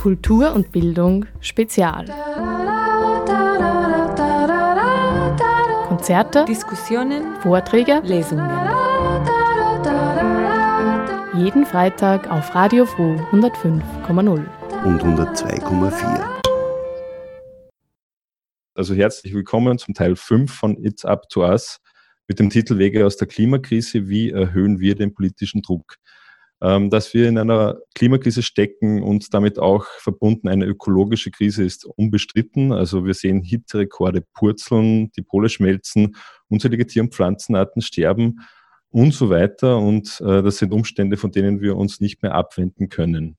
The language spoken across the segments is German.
Kultur und Bildung Spezial. Konzerte, Diskussionen, Vorträge, Lesungen. jeden Freitag auf Radio Froh 105,0. und 102,4. Also herzlich willkommen zum Teil 5 von It's Up to Us mit dem Titel Wege aus der Klimakrise. Wie erhöhen wir den politischen Druck? Ähm, dass wir in einer Klimakrise stecken und damit auch verbunden eine ökologische Krise ist unbestritten. Also wir sehen Hitzerekorde purzeln, die Pole schmelzen, unzählige Tier- und Pflanzenarten sterben und so weiter. Und äh, das sind Umstände, von denen wir uns nicht mehr abwenden können.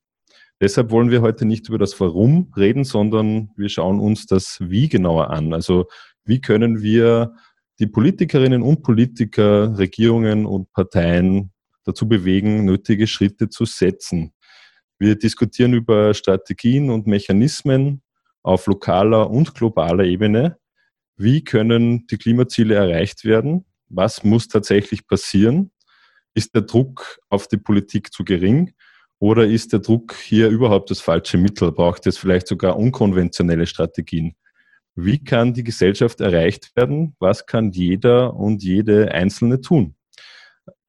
Deshalb wollen wir heute nicht über das Warum reden, sondern wir schauen uns das Wie genauer an. Also wie können wir die Politikerinnen und Politiker, Regierungen und Parteien dazu bewegen, nötige Schritte zu setzen. Wir diskutieren über Strategien und Mechanismen auf lokaler und globaler Ebene. Wie können die Klimaziele erreicht werden? Was muss tatsächlich passieren? Ist der Druck auf die Politik zu gering? Oder ist der Druck hier überhaupt das falsche Mittel? Braucht es vielleicht sogar unkonventionelle Strategien? Wie kann die Gesellschaft erreicht werden? Was kann jeder und jede Einzelne tun?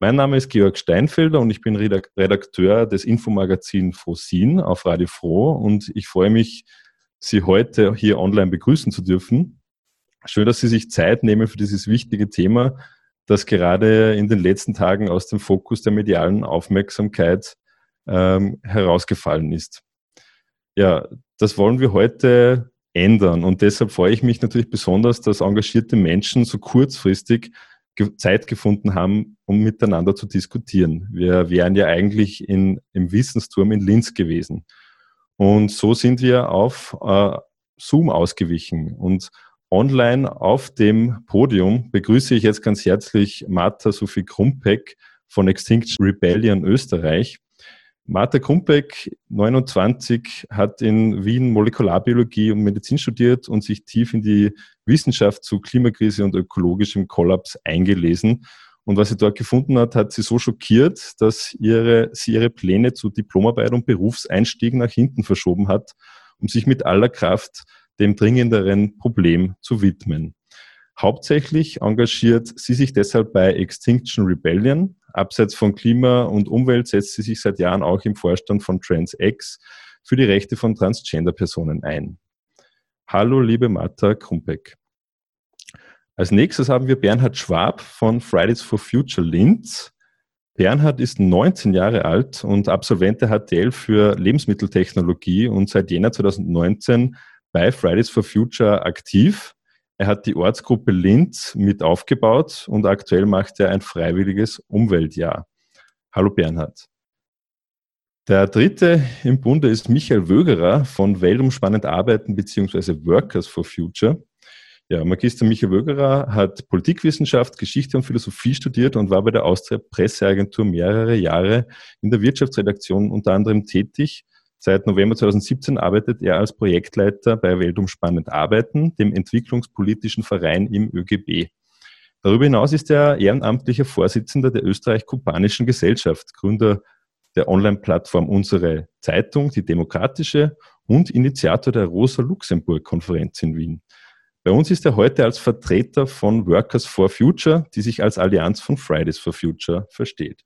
Mein Name ist Georg Steinfelder und ich bin Redakteur des Infomagazin Frosin auf Radio Froh und ich freue mich, Sie heute hier online begrüßen zu dürfen. Schön, dass Sie sich Zeit nehmen für dieses wichtige Thema, das gerade in den letzten Tagen aus dem Fokus der medialen Aufmerksamkeit ähm, herausgefallen ist. Ja, das wollen wir heute ändern und deshalb freue ich mich natürlich besonders, dass engagierte Menschen so kurzfristig Zeit gefunden haben, um miteinander zu diskutieren. Wir wären ja eigentlich in, im Wissensturm in Linz gewesen. Und so sind wir auf äh, Zoom ausgewichen. Und online auf dem Podium begrüße ich jetzt ganz herzlich Martha Sophie Krumpeck von Extinction Rebellion Österreich. Martha Krumpeck, 29, hat in Wien Molekularbiologie und Medizin studiert und sich tief in die Wissenschaft zu Klimakrise und ökologischem Kollaps eingelesen. Und was sie dort gefunden hat, hat sie so schockiert, dass ihre, sie ihre Pläne zu Diplomarbeit und Berufseinstieg nach hinten verschoben hat, um sich mit aller Kraft dem dringenderen Problem zu widmen. Hauptsächlich engagiert sie sich deshalb bei Extinction Rebellion. Abseits von Klima und Umwelt setzt sie sich seit Jahren auch im Vorstand von TransX für die Rechte von Transgender-Personen ein. Hallo, liebe Martha Krumpeck. Als nächstes haben wir Bernhard Schwab von Fridays for Future Linz. Bernhard ist 19 Jahre alt und Absolvent der HTL für Lebensmitteltechnologie und seit Jänner 2019 bei Fridays for Future aktiv. Er hat die Ortsgruppe Linz mit aufgebaut und aktuell macht er ein freiwilliges Umweltjahr. Hallo Bernhard. Der dritte im Bunde ist Michael Wögerer von Weltumspannend Arbeiten bzw. Workers for Future. Ja, Magister Michael Wögerer hat Politikwissenschaft, Geschichte und Philosophie studiert und war bei der Austria Presseagentur mehrere Jahre in der Wirtschaftsredaktion unter anderem tätig Seit November 2017 arbeitet er als Projektleiter bei Weltumspannend Arbeiten, dem entwicklungspolitischen Verein im ÖGB. Darüber hinaus ist er ehrenamtlicher Vorsitzender der Österreich-Kubanischen Gesellschaft, Gründer der Online-Plattform Unsere Zeitung, die Demokratische und Initiator der Rosa-Luxemburg-Konferenz in Wien. Bei uns ist er heute als Vertreter von Workers for Future, die sich als Allianz von Fridays for Future versteht.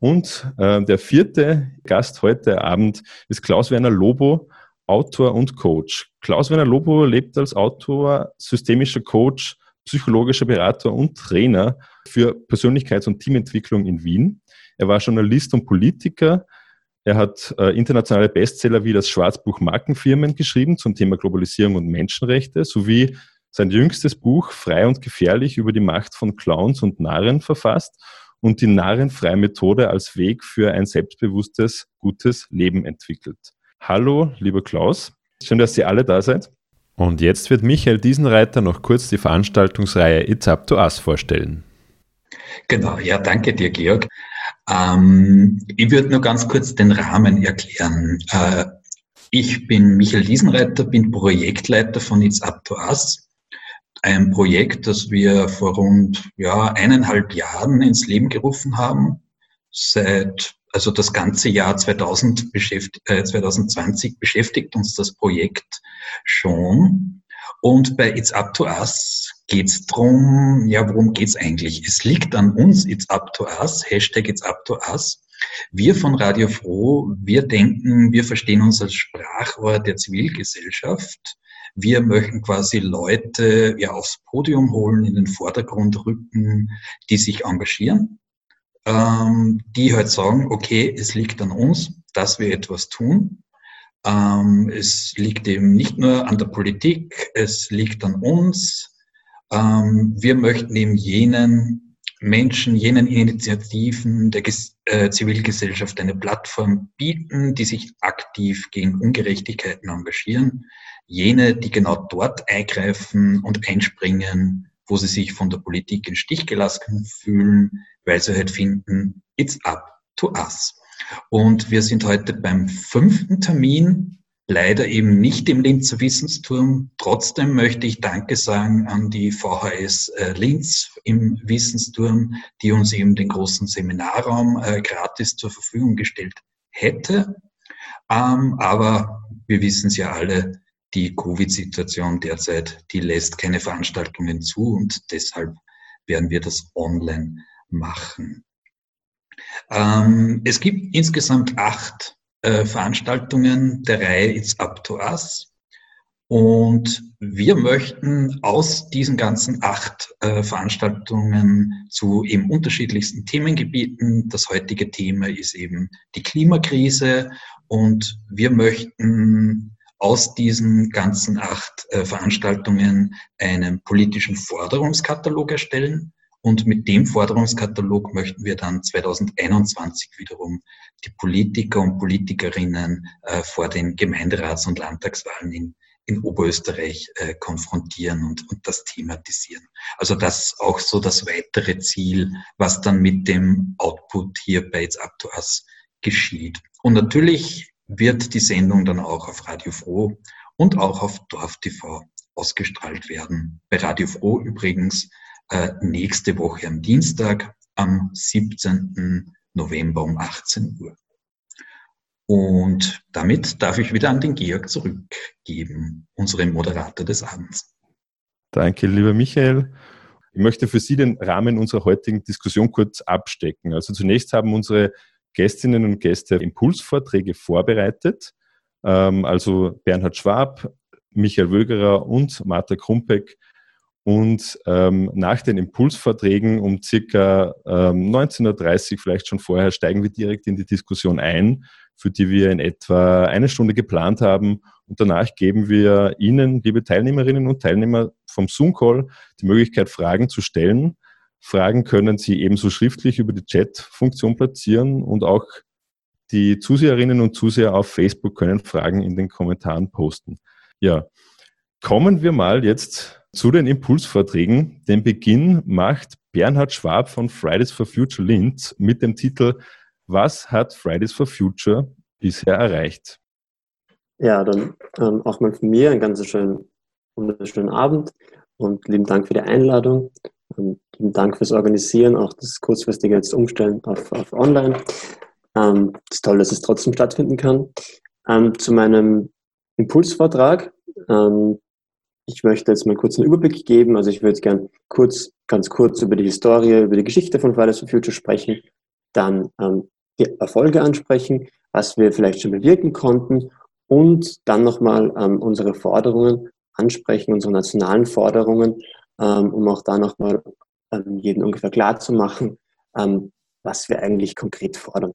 Und äh, der vierte Gast heute Abend ist Klaus-Werner Lobo, Autor und Coach. Klaus-Werner Lobo lebt als Autor, systemischer Coach, psychologischer Berater und Trainer für Persönlichkeits- und Teamentwicklung in Wien. Er war Journalist und Politiker. Er hat äh, internationale Bestseller wie das Schwarzbuch Markenfirmen geschrieben zum Thema Globalisierung und Menschenrechte sowie sein jüngstes Buch Frei und gefährlich über die Macht von Clowns und Narren verfasst und die narrenfreie Methode als Weg für ein selbstbewusstes, gutes Leben entwickelt. Hallo, lieber Klaus. Schön, dass Sie alle da seid. Und jetzt wird Michael Diesenreiter noch kurz die Veranstaltungsreihe It's Up to Us vorstellen. Genau, ja, danke dir, Georg. Ähm, ich würde nur ganz kurz den Rahmen erklären. Äh, ich bin Michael Diesenreiter, bin Projektleiter von It's Up to Us ein Projekt, das wir vor rund ja, eineinhalb Jahren ins Leben gerufen haben. seit, also das ganze Jahr 2000 beschäftigt, äh, 2020 beschäftigt uns das Projekt schon. Und bei It's Up to Us geht es darum, ja, worum geht es eigentlich? Es liegt an uns, It's Up to Us, Hashtag It's Up to Us. Wir von Radio Froh, wir denken, wir verstehen uns als Sprachrohr der Zivilgesellschaft. Wir möchten quasi Leute ja aufs Podium holen, in den Vordergrund rücken, die sich engagieren, ähm, die halt sagen, okay, es liegt an uns, dass wir etwas tun. Ähm, es liegt eben nicht nur an der Politik, es liegt an uns. Ähm, wir möchten eben jenen Menschen, jenen Initiativen der äh, Zivilgesellschaft eine Plattform bieten, die sich aktiv gegen Ungerechtigkeiten engagieren. Jene, die genau dort eingreifen und einspringen, wo sie sich von der Politik in Stich gelassen fühlen, weil sie halt finden, it's up to us. Und wir sind heute beim fünften Termin leider eben nicht im Linzer Wissensturm. Trotzdem möchte ich Danke sagen an die VHS äh, Linz im Wissensturm, die uns eben den großen Seminarraum äh, gratis zur Verfügung gestellt hätte. Ähm, aber wir wissen es ja alle, die Covid-Situation derzeit, die lässt keine Veranstaltungen zu und deshalb werden wir das online machen. Ähm, es gibt insgesamt acht äh, Veranstaltungen der Reihe It's Up to Us. Und wir möchten aus diesen ganzen acht äh, Veranstaltungen zu eben unterschiedlichsten Themengebieten. Das heutige Thema ist eben die Klimakrise und wir möchten aus diesen ganzen acht äh, Veranstaltungen einen politischen Forderungskatalog erstellen, und mit dem Forderungskatalog möchten wir dann 2021 wiederum die Politiker und Politikerinnen äh, vor den Gemeinderats- und Landtagswahlen in, in Oberösterreich äh, konfrontieren und, und das thematisieren. Also das ist auch so das weitere Ziel, was dann mit dem Output hier bei It's Up to Us geschieht. Und natürlich wird die Sendung dann auch auf Radio Froh und auch auf Dorf TV ausgestrahlt werden. Bei Radio Froh übrigens äh, nächste Woche am Dienstag, am 17. November um 18 Uhr. Und damit darf ich wieder an den Georg zurückgeben, unseren Moderator des Abends. Danke, lieber Michael. Ich möchte für Sie den Rahmen unserer heutigen Diskussion kurz abstecken. Also zunächst haben unsere Gästinnen und Gäste Impulsvorträge vorbereitet. Ähm, also Bernhard Schwab, Michael Wögerer und Martha Krumpeck und ähm, nach den Impulsvorträgen um circa ähm, 19.30 vielleicht schon vorher steigen wir direkt in die Diskussion ein, für die wir in etwa eine Stunde geplant haben. Und danach geben wir Ihnen, liebe Teilnehmerinnen und Teilnehmer vom Zoom-Call, die Möglichkeit, Fragen zu stellen. Fragen können Sie ebenso schriftlich über die Chat-Funktion platzieren und auch die Zuseherinnen und Zuseher auf Facebook können Fragen in den Kommentaren posten. Ja, kommen wir mal jetzt zu den Impulsvorträgen. Den Beginn macht Bernhard Schwab von Fridays for Future Linz mit dem Titel Was hat Fridays for Future bisher erreicht? Ja, dann ähm, auch mal von mir einen ganz schönen, wunderschönen Abend und lieben Dank für die Einladung. Und lieben Dank fürs Organisieren, auch das kurzfristige jetzt Umstellen auf, auf Online. Ähm, es ist toll, dass es trotzdem stattfinden kann. Ähm, zu meinem Impulsvortrag. Ähm, ich möchte jetzt mal kurz einen Überblick geben. Also ich würde gern kurz, ganz kurz über die Historie, über die Geschichte von Fridays for Future sprechen, dann ähm, die Erfolge ansprechen, was wir vielleicht schon bewirken konnten und dann nochmal ähm, unsere Forderungen ansprechen, unsere nationalen Forderungen, ähm, um auch da nochmal ähm, jedem ungefähr klar zu machen, ähm, was wir eigentlich konkret fordern.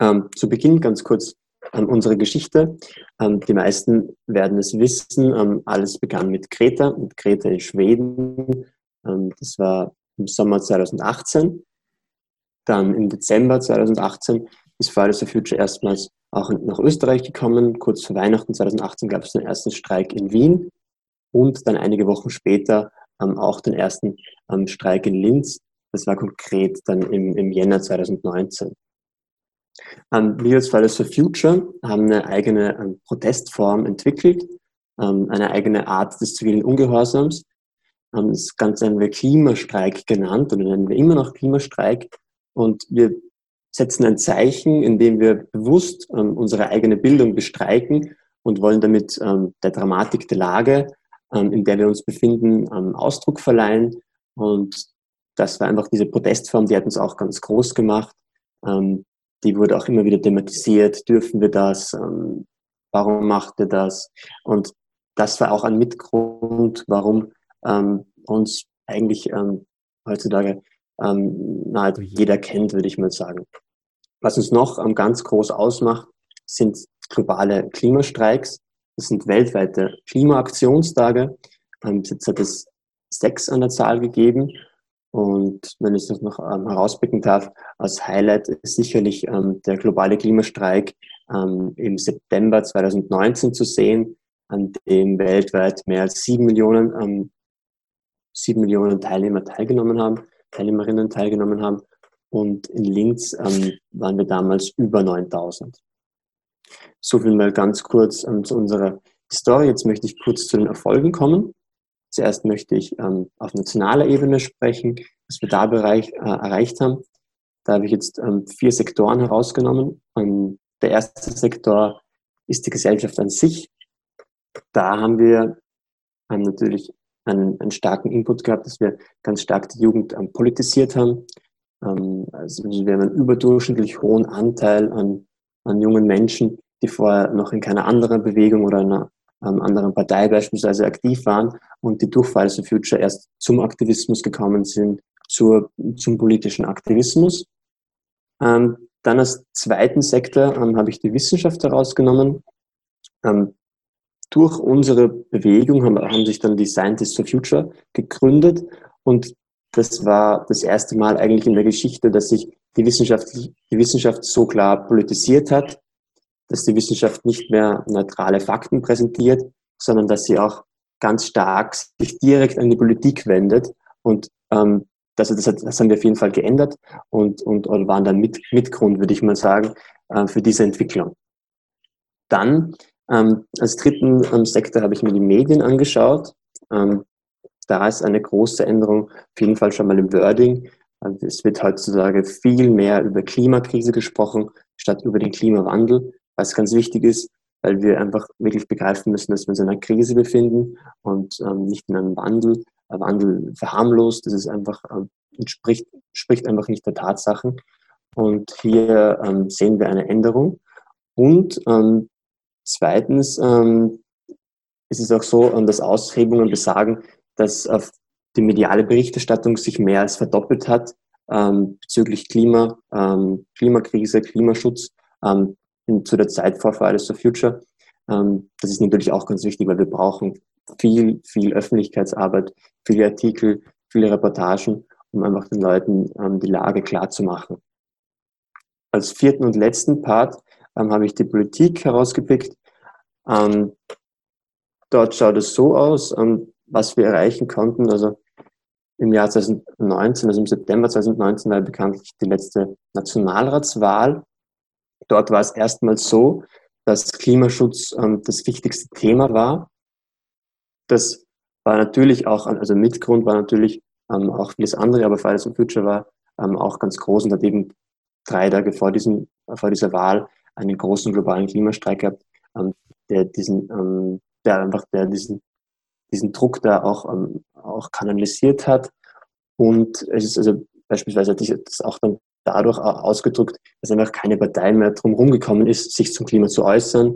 Ähm, zu Beginn ganz kurz ähm, unsere Geschichte. Ähm, die meisten werden es wissen. Ähm, alles begann mit Kreta, mit Kreta in Schweden. Ähm, das war im Sommer 2018. Dann im Dezember 2018 ist Fridays for Future erstmals auch nach Österreich gekommen. Kurz vor Weihnachten 2018 gab es den ersten Streik in Wien und dann einige Wochen später auch den ersten Streik in Linz. Das war konkret dann im Jänner 2019. Ähm, wir als Fridays for Future haben eine eigene ähm, Protestform entwickelt, ähm, eine eigene Art des zivilen Ungehorsams. Ähm, das Ganze haben wir Klimastreik genannt oder nennen wir immer noch Klimastreik. Und wir setzen ein Zeichen, indem wir bewusst ähm, unsere eigene Bildung bestreiken und wollen damit ähm, der Dramatik der Lage, ähm, in der wir uns befinden, Ausdruck verleihen. Und das war einfach diese Protestform, die hat uns auch ganz groß gemacht. Ähm, die wurde auch immer wieder thematisiert. Dürfen wir das? Ähm, warum macht ihr das? Und das war auch ein Mitgrund, warum ähm, uns eigentlich ähm, heutzutage ähm, nahezu jeder kennt, würde ich mal sagen. Was uns noch ähm, ganz groß ausmacht, sind globale Klimastreiks. Das sind weltweite Klimaaktionstage. Ähm, jetzt hat es sechs an der Zahl gegeben. Und wenn ich das noch ähm, herauspicken darf, als Highlight ist sicherlich ähm, der globale Klimastreik ähm, im September 2019 zu sehen, an dem weltweit mehr als sieben Millionen, ähm, sieben Millionen Teilnehmer teilgenommen haben, Teilnehmerinnen teilgenommen haben. Und in Linz ähm, waren wir damals über 9000. So viel mal ganz kurz ähm, zu unserer Historie. Jetzt möchte ich kurz zu den Erfolgen kommen. Zuerst möchte ich ähm, auf nationaler Ebene sprechen, was wir da Bereich, äh, erreicht haben. Da habe ich jetzt ähm, vier Sektoren herausgenommen. Ähm, der erste Sektor ist die Gesellschaft an sich. Da haben wir ähm, natürlich einen, einen, starken Input gehabt, dass wir ganz stark die Jugend ähm, politisiert haben. Ähm, also wir haben einen überdurchschnittlich hohen Anteil an, an jungen Menschen, die vorher noch in keiner anderen Bewegung oder einer ähm, anderen Partei beispielsweise aktiv waren und die durch Fridays for Future erst zum Aktivismus gekommen sind, zur, zum politischen Aktivismus. Ähm, dann als zweiten Sektor ähm, habe ich die Wissenschaft herausgenommen. Ähm, durch unsere Bewegung haben, haben sich dann die Scientists for Future gegründet und das war das erste Mal eigentlich in der Geschichte, dass sich die Wissenschaft, die Wissenschaft so klar politisiert hat, dass die Wissenschaft nicht mehr neutrale Fakten präsentiert, sondern dass sie auch ganz stark sich direkt an die Politik wendet. Und ähm, das, das, das haben wir auf jeden Fall geändert und, und oder waren dann mit, Mitgrund, würde ich mal sagen, äh, für diese Entwicklung. Dann ähm, als dritten ähm, Sektor habe ich mir die Medien angeschaut. Ähm, da ist eine große Änderung auf jeden Fall schon mal im Wording. Also es wird heutzutage viel mehr über Klimakrise gesprochen, statt über den Klimawandel was ganz wichtig ist, weil wir einfach wirklich begreifen müssen, dass wir uns in einer Krise befinden und ähm, nicht in einem Wandel. Ein Wandel verharmlost, das ist einfach, ähm, entspricht, spricht einfach nicht der Tatsachen. Und hier ähm, sehen wir eine Änderung. Und ähm, zweitens ähm, ist es auch so, ähm, dass Aushebungen besagen, dass auf die mediale Berichterstattung sich mehr als verdoppelt hat ähm, bezüglich Klima, ähm, Klimakrise, Klimaschutz. In, zu der Zeit vor Fridays for Future. Ähm, das ist natürlich auch ganz wichtig, weil wir brauchen viel, viel Öffentlichkeitsarbeit, viele Artikel, viele Reportagen, um einfach den Leuten ähm, die Lage klar zu machen. Als vierten und letzten Part ähm, habe ich die Politik herausgepickt. Ähm, dort schaut es so aus, ähm, was wir erreichen konnten. Also im Jahr 2019, also im September 2019 war bekanntlich die letzte Nationalratswahl Dort war es erstmals so, dass Klimaschutz ähm, das wichtigste Thema war. Das war natürlich auch, also Mitgrund war natürlich ähm, auch vieles andere, aber Fridays for Future war ähm, auch ganz groß und hat eben drei Tage vor, diesem, vor dieser Wahl einen großen globalen Klimastreik gehabt, ähm, der diesen, ähm, der einfach der diesen, diesen Druck da auch, ähm, auch kanalisiert hat. Und es ist also beispielsweise hat das auch dann dadurch ausgedrückt, dass einfach keine Partei mehr drum rumgekommen ist, sich zum Klima zu äußern,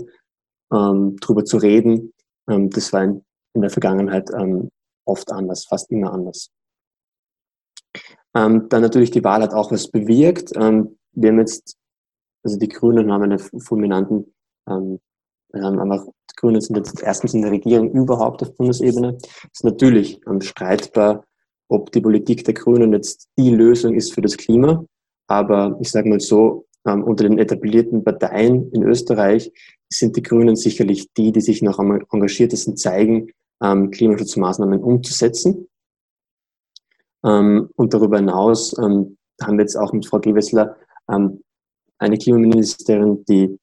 ähm, drüber zu reden. Ähm, das war in, in der Vergangenheit ähm, oft anders, fast immer anders. Ähm, dann natürlich die Wahl hat auch was bewirkt. Ähm, wir haben jetzt, also die Grünen haben einen fulminanten, ähm, einfach, die Grünen sind jetzt erstens in der Regierung überhaupt auf Bundesebene. Es ist natürlich ähm, streitbar, ob die Politik der Grünen jetzt die Lösung ist für das Klima. Aber ich sage mal so, ähm, unter den etablierten Parteien in Österreich sind die Grünen sicherlich die, die sich noch am engagiertesten zeigen, ähm, Klimaschutzmaßnahmen umzusetzen. Ähm, und darüber hinaus ähm, haben wir jetzt auch mit Frau Gewessler ähm, eine Klimaministerin, die,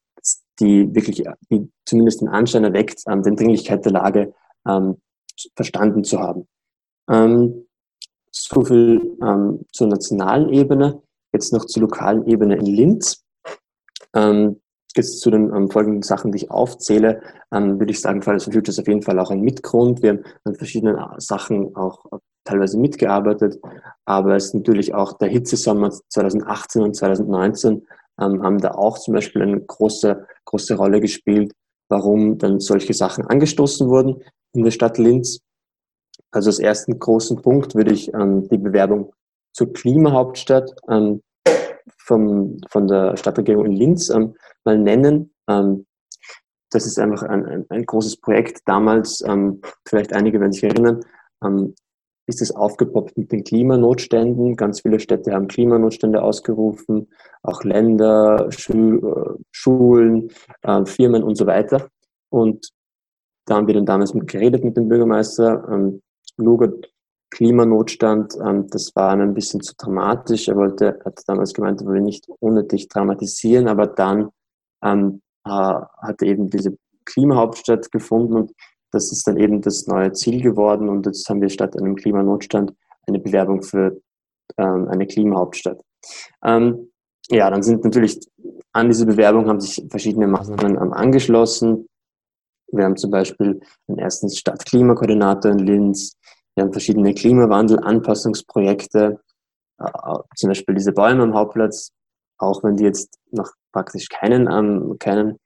die wirklich die zumindest den Anschein erweckt, ähm, den Dringlichkeit der Lage verstanden zu haben. so viel zur nationalen Ebene. Jetzt noch zur lokalen Ebene in Linz. Ähm, jetzt zu den ähm, folgenden Sachen, die ich aufzähle, ähm, würde ich sagen, Fridays for Future ist auf jeden Fall auch ein Mitgrund. Wir haben an verschiedenen äh, Sachen auch teilweise mitgearbeitet, aber es ist natürlich auch der Hitzesommer 2018 und 2019 ähm, haben da auch zum Beispiel eine große, große Rolle gespielt, warum dann solche Sachen angestoßen wurden in der Stadt Linz. Also als ersten großen Punkt würde ich ähm, die Bewerbung zur Klimahauptstadt ähm, vom, von der Stadtregierung in Linz ähm, mal nennen. Ähm, das ist einfach ein, ein, ein großes Projekt. Damals, ähm, vielleicht einige werden sich erinnern, ähm, ist es aufgepoppt mit den Klimanotständen. Ganz viele Städte haben Klimanotstände ausgerufen, auch Länder, Schu äh, Schulen, äh, Firmen und so weiter. Und da haben wir dann damals mit geredet mit dem Bürgermeister. Ähm, Luger, Klimanotstand, ähm, das war ein bisschen zu dramatisch. Er wollte, hat damals gemeint, er will nicht unnötig dramatisieren, aber dann ähm, äh, hat eben diese Klimahauptstadt gefunden und das ist dann eben das neue Ziel geworden und jetzt haben wir statt einem Klimanotstand eine Bewerbung für ähm, eine Klimahauptstadt. Ähm, ja, dann sind natürlich an diese Bewerbung haben sich verschiedene Maßnahmen ähm, angeschlossen. Wir haben zum Beispiel den ersten Stadtklimakoordinator in Linz. Wir haben verschiedene Klimawandel-Anpassungsprojekte, äh, zum Beispiel diese Bäume am Hauptplatz, auch wenn die jetzt noch praktisch keinen, ähm, keinen,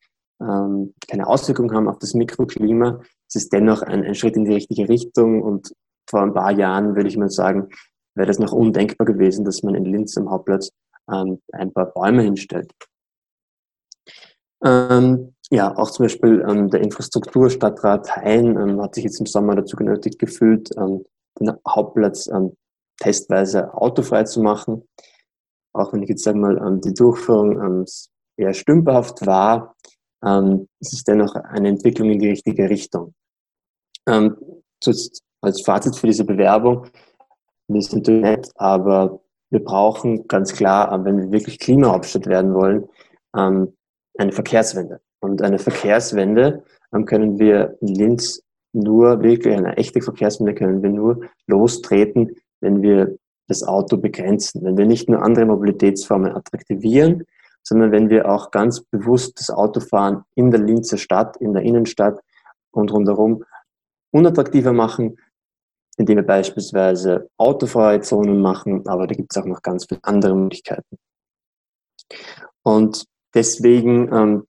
ähm, keine Auswirkung haben auf das Mikroklima, es ist dennoch ein, ein Schritt in die richtige Richtung und vor ein paar Jahren würde ich mal sagen, wäre das noch undenkbar gewesen, dass man in Linz am Hauptplatz ähm, ein paar Bäume hinstellt. Ähm, ja, auch zum Beispiel ähm, der Infrastrukturstadtrat Hein ähm, hat sich jetzt im Sommer dazu genötigt gefühlt, ähm, den Hauptplatz ähm, testweise autofrei zu machen. Auch wenn ich jetzt sage mal, ähm, die Durchführung ähm, eher stümperhaft war, es ist dennoch eine Entwicklung in die richtige Richtung. Als Fazit für diese Bewerbung, wir sind nett, aber wir brauchen ganz klar, äh, wenn wir wirklich Klimahauptstadt werden wollen, eine Verkehrswende. Und eine Verkehrswende können wir in Linz nur wirklich, eine echte Verkehrswende können wir nur lostreten, wenn wir das Auto begrenzen, wenn wir nicht nur andere Mobilitätsformen attraktivieren, sondern wenn wir auch ganz bewusst das Autofahren in der Linzer Stadt, in der Innenstadt und rundherum unattraktiver machen, indem wir beispielsweise autofreie Zonen machen, aber da gibt es auch noch ganz viele andere Möglichkeiten. Und deswegen ähm,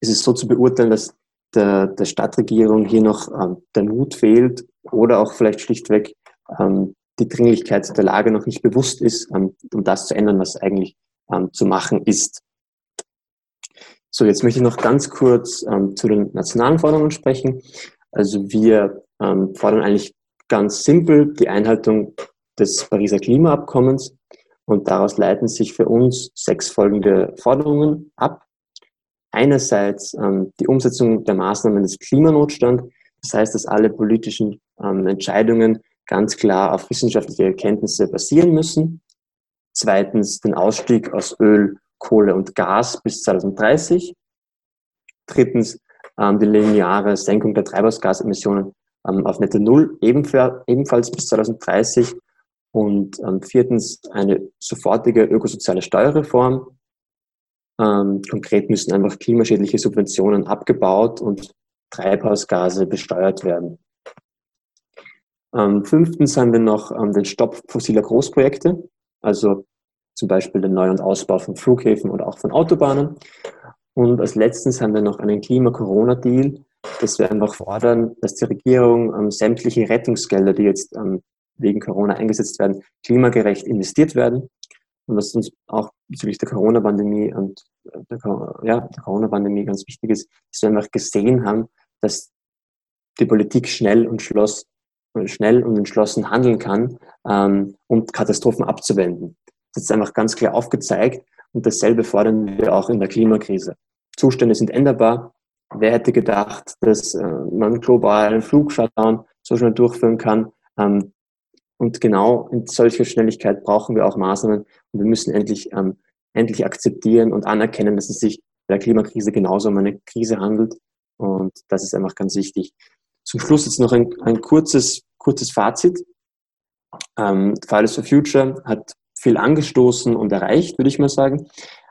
ist es so zu beurteilen, dass der, der Stadtregierung hier noch ähm, der Mut fehlt oder auch vielleicht schlichtweg ähm, die Dringlichkeit der Lage noch nicht bewusst ist, ähm, um das zu ändern, was eigentlich ähm, zu machen ist. So, jetzt möchte ich noch ganz kurz ähm, zu den nationalen Forderungen sprechen. Also wir ähm, fordern eigentlich ganz simpel die Einhaltung des Pariser Klimaabkommens und daraus leiten sich für uns sechs folgende Forderungen ab. Einerseits ähm, die Umsetzung der Maßnahmen des Klimanotstands, das heißt, dass alle politischen ähm, Entscheidungen ganz klar auf wissenschaftliche Erkenntnisse basieren müssen. Zweitens den Ausstieg aus Öl, Kohle und Gas bis 2030. Drittens ähm, die lineare Senkung der Treibhausgasemissionen ähm, auf Netto Null ebenfalls bis 2030. Und ähm, viertens eine sofortige ökosoziale Steuerreform. Ähm, konkret müssen einfach klimaschädliche Subventionen abgebaut und Treibhausgase besteuert werden. Ähm, fünftens haben wir noch ähm, den Stopp fossiler Großprojekte also zum Beispiel den Neu- und Ausbau von Flughäfen oder auch von Autobahnen. Und als letztens haben wir noch einen Klima-Corona-Deal, dass wir einfach fordern, dass die Regierung ähm, sämtliche Rettungsgelder, die jetzt ähm, wegen Corona eingesetzt werden, klimagerecht investiert werden. Und was uns auch bezüglich der Corona-Pandemie und äh, der, ja, der Corona-Pandemie ganz wichtig ist, dass wir einfach gesehen haben, dass die Politik schnell und schloss schnell und entschlossen handeln kann, ähm, um Katastrophen abzuwenden. Das ist einfach ganz klar aufgezeigt und dasselbe fordern wir auch in der Klimakrise. Zustände sind änderbar. Wer hätte gedacht, dass äh, man global einen Flugshutdown so schnell durchführen kann? Ähm, und genau in solcher Schnelligkeit brauchen wir auch Maßnahmen und wir müssen endlich, ähm, endlich akzeptieren und anerkennen, dass es sich bei der Klimakrise genauso um eine Krise handelt. Und das ist einfach ganz wichtig. Zum Schluss jetzt noch ein, ein kurzes, kurzes Fazit. Ähm, Fridays for Future hat viel angestoßen und erreicht, würde ich mal sagen.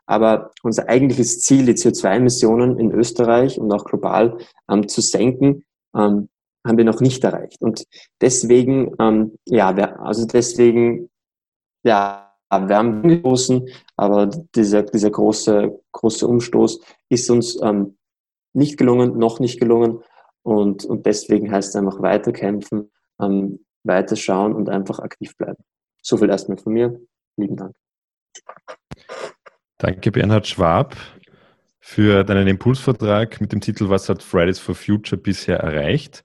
Aber unser eigentliches Ziel, die CO2-Emissionen in Österreich und auch global ähm, zu senken, ähm, haben wir noch nicht erreicht. Und deswegen, ähm, ja, also deswegen, ja, wir haben angestoßen, aber dieser, dieser große, große Umstoß ist uns ähm, nicht gelungen, noch nicht gelungen. Und, und deswegen heißt es einfach weiterkämpfen, ähm, weiterschauen und einfach aktiv bleiben. So viel erstmal von mir. Lieben Dank. Danke, Bernhard Schwab, für deinen Impulsvertrag mit dem Titel Was hat Fridays for Future bisher erreicht?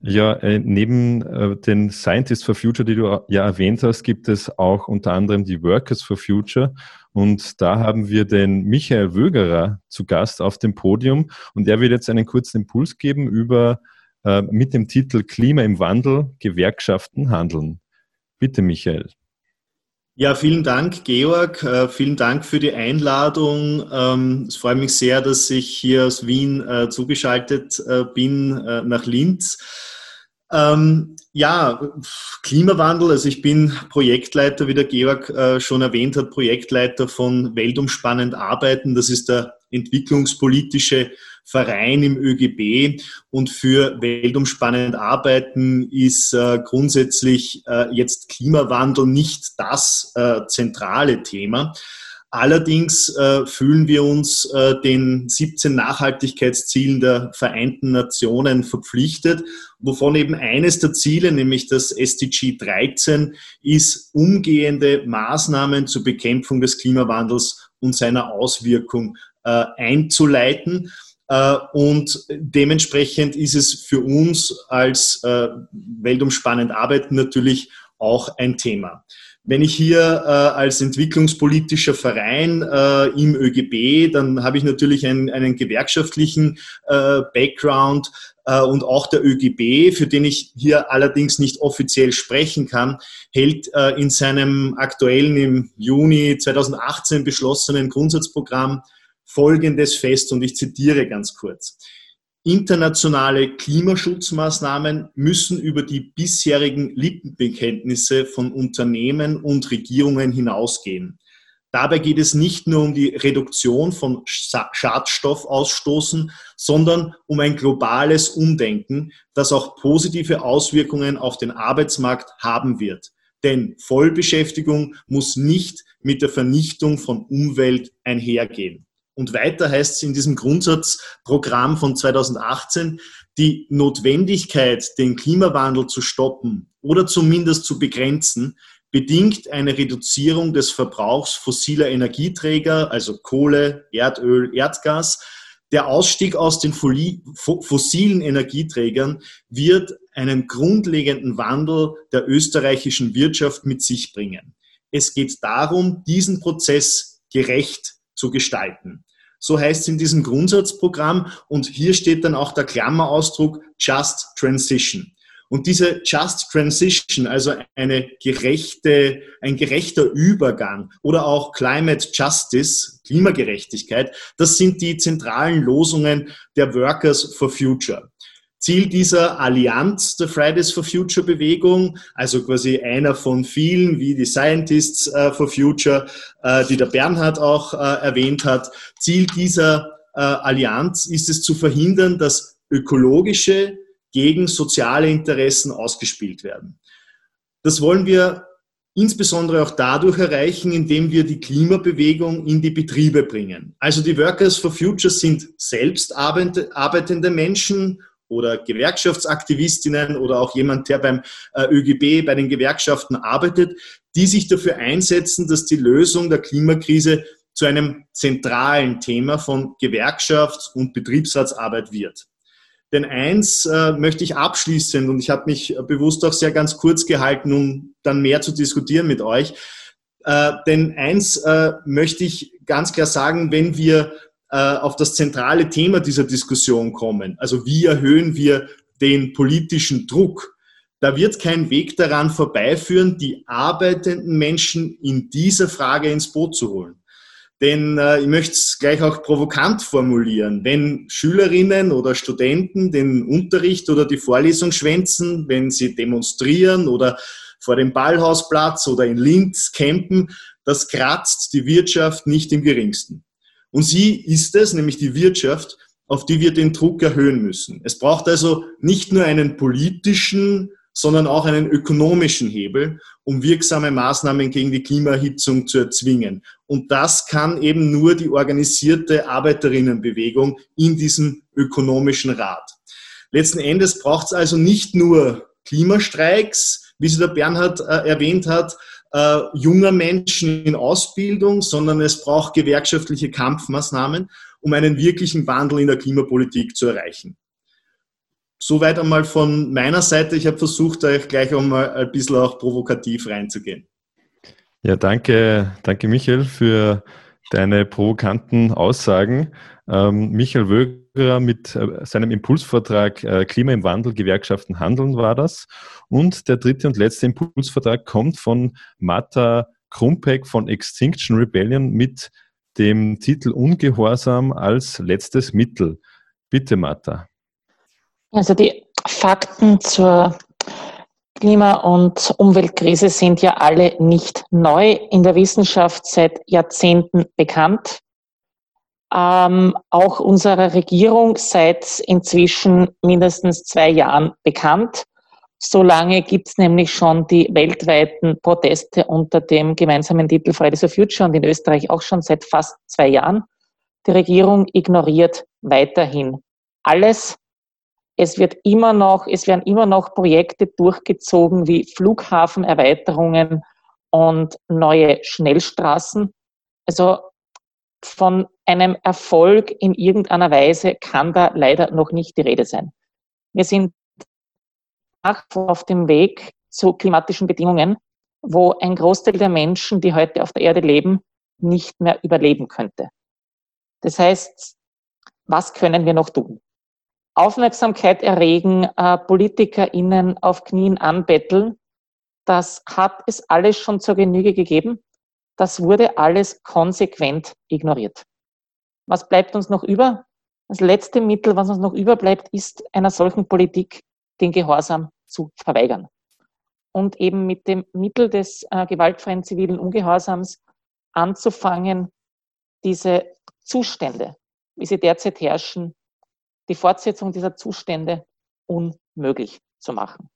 Ja, äh, neben äh, den Scientists for Future, die du ja erwähnt hast, gibt es auch unter anderem die Workers for Future. Und da haben wir den Michael Wögerer zu Gast auf dem Podium. Und der wird jetzt einen kurzen Impuls geben über äh, mit dem Titel Klima im Wandel, Gewerkschaften handeln. Bitte, Michael. Ja, vielen Dank, Georg. Äh, vielen Dank für die Einladung. Ähm, es freut mich sehr, dass ich hier aus Wien äh, zugeschaltet äh, bin nach Linz. Ähm, ja, Klimawandel. Also ich bin Projektleiter, wie der Georg schon erwähnt hat, Projektleiter von Weltumspannend Arbeiten. Das ist der entwicklungspolitische Verein im ÖGB und für weltumspannend arbeiten ist äh, grundsätzlich äh, jetzt Klimawandel nicht das äh, zentrale Thema. Allerdings äh, fühlen wir uns äh, den 17 Nachhaltigkeitszielen der Vereinten Nationen verpflichtet, wovon eben eines der Ziele, nämlich das SDG 13, ist, umgehende Maßnahmen zur Bekämpfung des Klimawandels und seiner Auswirkung äh, einzuleiten. Äh, und dementsprechend ist es für uns als äh, weltumspannend arbeiten natürlich auch ein Thema. Wenn ich hier äh, als entwicklungspolitischer Verein äh, im ÖGB, dann habe ich natürlich einen, einen gewerkschaftlichen äh, Background äh, und auch der ÖGB, für den ich hier allerdings nicht offiziell sprechen kann, hält in seinem aktuellen im Juni 2018 beschlossenen Grundsatzprogramm Folgendes fest und ich zitiere ganz kurz. Internationale Klimaschutzmaßnahmen müssen über die bisherigen Lippenbekenntnisse von Unternehmen und Regierungen hinausgehen. Dabei geht es nicht nur um die Reduktion von Schadstoffausstoßen, sondern um ein globales Umdenken, das auch positive Auswirkungen auf den Arbeitsmarkt haben wird. Denn Vollbeschäftigung muss nicht mit der Vernichtung von Umwelt einhergehen. Und weiter heißt es in diesem Grundsatzprogramm von 2018, die Notwendigkeit, den Klimawandel zu stoppen oder zumindest zu begrenzen, bedingt eine Reduzierung des Verbrauchs fossiler Energieträger, also Kohle, Erdöl, Erdgas. Der Ausstieg aus den fossilen Energieträgern wird einen grundlegenden Wandel der österreichischen Wirtschaft mit sich bringen. Es geht darum, diesen Prozess gerecht zu gestalten. So heißt es in diesem Grundsatzprogramm und hier steht dann auch der Klammerausdruck Just Transition. Und diese Just Transition, also eine gerechte, ein gerechter Übergang oder auch Climate Justice, Klimagerechtigkeit, das sind die zentralen Losungen der Workers for Future. Ziel dieser Allianz der Fridays for Future Bewegung, also quasi einer von vielen, wie die Scientists äh, for Future, äh, die der Bernhard auch äh, erwähnt hat. Ziel dieser Allianz ist es zu verhindern, dass ökologische gegen soziale Interessen ausgespielt werden. Das wollen wir insbesondere auch dadurch erreichen, indem wir die Klimabewegung in die Betriebe bringen. Also die Workers for Future sind selbst arbeitende Menschen oder Gewerkschaftsaktivistinnen oder auch jemand, der beim äh, ÖGB, bei den Gewerkschaften arbeitet, die sich dafür einsetzen, dass die Lösung der Klimakrise zu einem zentralen Thema von Gewerkschafts- und Betriebsratsarbeit wird. Denn eins äh, möchte ich abschließend, und ich habe mich bewusst auch sehr ganz kurz gehalten, um dann mehr zu diskutieren mit euch, äh, denn eins äh, möchte ich ganz klar sagen, wenn wir auf das zentrale Thema dieser Diskussion kommen. Also wie erhöhen wir den politischen Druck? Da wird kein Weg daran vorbeiführen, die arbeitenden Menschen in dieser Frage ins Boot zu holen. Denn äh, ich möchte es gleich auch provokant formulieren. Wenn Schülerinnen oder Studenten den Unterricht oder die Vorlesung schwänzen, wenn sie demonstrieren oder vor dem Ballhausplatz oder in Linz campen, das kratzt die Wirtschaft nicht im geringsten. Und sie ist es, nämlich die Wirtschaft, auf die wir den Druck erhöhen müssen. Es braucht also nicht nur einen politischen, sondern auch einen ökonomischen Hebel, um wirksame Maßnahmen gegen die Klimaerhitzung zu erzwingen. Und das kann eben nur die organisierte Arbeiterinnenbewegung in diesem ökonomischen Rat. Letzten Endes braucht es also nicht nur Klimastreiks, wie sie der Bernhard äh, erwähnt hat, äh, junger Menschen in Ausbildung, sondern es braucht gewerkschaftliche Kampfmaßnahmen, um einen wirklichen Wandel in der Klimapolitik zu erreichen. Soweit einmal von meiner Seite. Ich habe versucht, euch gleich einmal ein bisschen auch provokativ reinzugehen. Ja, danke, danke Michael für deine provokanten Aussagen. Ähm, Michael Wögerer mit äh, seinem Impulsvortrag äh, Klima im Wandel, Gewerkschaften handeln war das. Und der dritte und letzte Impulsvortrag kommt von Martha Krumpeck von Extinction Rebellion mit dem Titel Ungehorsam als letztes Mittel. Bitte, Martha. Also die Fakten zur Klima- und Umweltkrise sind ja alle nicht neu, in der Wissenschaft seit Jahrzehnten bekannt. Ähm, auch unserer Regierung seit inzwischen mindestens zwei Jahren bekannt. Solange gibt es nämlich schon die weltweiten Proteste unter dem gemeinsamen Titel Fridays for Future und in Österreich auch schon seit fast zwei Jahren. Die Regierung ignoriert weiterhin alles, es wird immer noch, es werden immer noch Projekte durchgezogen wie Flughafenerweiterungen und neue Schnellstraßen. Also von einem Erfolg in irgendeiner Weise kann da leider noch nicht die Rede sein. Wir sind auf dem Weg zu klimatischen Bedingungen, wo ein Großteil der Menschen, die heute auf der Erde leben, nicht mehr überleben könnte. Das heißt, was können wir noch tun? Aufmerksamkeit erregen, äh, PolitikerInnen auf Knien anbetteln. Das hat es alles schon zur Genüge gegeben. Das wurde alles konsequent ignoriert. Was bleibt uns noch über? Das letzte Mittel, was uns noch überbleibt, ist einer solchen Politik den Gehorsam zu verweigern. Und eben mit dem Mittel des äh, gewaltfreien zivilen Ungehorsams anzufangen, diese Zustände, wie sie derzeit herrschen, die Fortsetzung dieser Zustände unmöglich zu machen.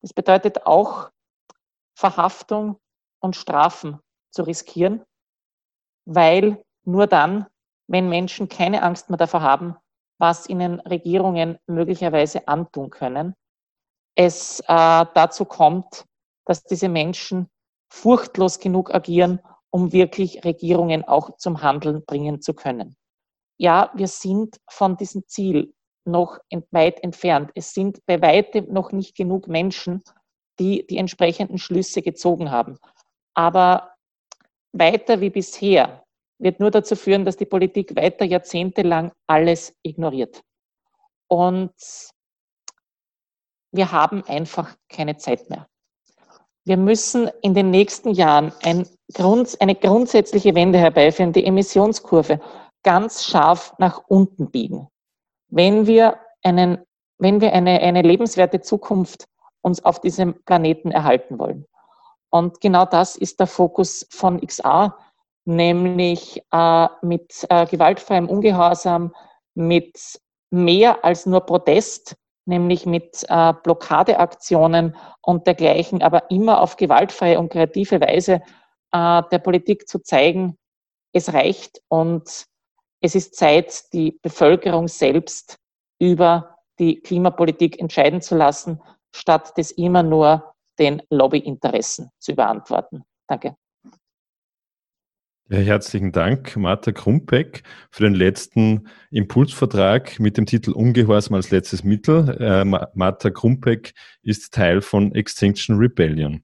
Das bedeutet auch, Verhaftung und Strafen zu riskieren, weil nur dann, wenn Menschen keine Angst mehr davor haben, was ihnen Regierungen möglicherweise antun können, es äh, dazu kommt, dass diese Menschen furchtlos genug agieren, um wirklich Regierungen auch zum Handeln bringen zu können ja, wir sind von diesem Ziel noch weit entfernt. Es sind bei weitem noch nicht genug Menschen, die die entsprechenden Schlüsse gezogen haben. Aber weiter wie bisher wird nur dazu führen, dass die Politik weiter jahrzehntelang alles ignoriert. Und wir haben einfach keine Zeit mehr. Wir müssen in den nächsten Jahren ein Grund, eine grundsätzliche Wende herbeiführen. Die Emissionskurve ganz scharf nach unten biegen. Wenn wir, einen, wenn wir eine, eine lebenswerte Zukunft uns auf diesem Planeten erhalten wollen. Und genau das ist der Fokus von XA, nämlich äh, mit äh, gewaltfreiem Ungehorsam, mit mehr als nur Protest, nämlich mit äh, Blockadeaktionen und dergleichen, aber immer auf gewaltfreie und kreative Weise äh, der Politik zu zeigen, es reicht und es ist Zeit, die Bevölkerung selbst über die Klimapolitik entscheiden zu lassen, statt das immer nur den Lobbyinteressen zu überantworten. Danke. Ja, herzlichen Dank, Martha Krumpeck, für den letzten Impulsvertrag mit dem Titel Ungehorsam als letztes Mittel. Äh, Martha Krumpeck ist Teil von Extinction Rebellion.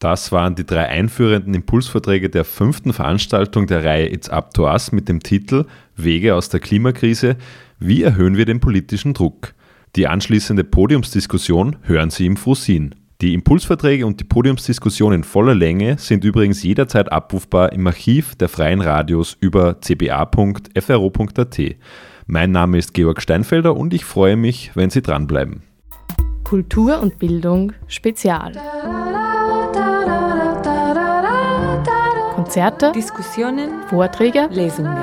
Das waren die drei einführenden Impulsvorträge der fünften Veranstaltung der Reihe It's Up to Us mit dem Titel Wege aus der Klimakrise. Wie erhöhen wir den politischen Druck? Die anschließende Podiumsdiskussion hören Sie im Frosin. Die Impulsverträge und die Podiumsdiskussion in voller Länge sind übrigens jederzeit abrufbar im Archiv der Freien Radios über cba.fro.at. Mein Name ist Georg Steinfelder und ich freue mich, wenn Sie dranbleiben. Kultur und Bildung Spezial. Konzerte, Diskussionen, Vorträge, Lesungen.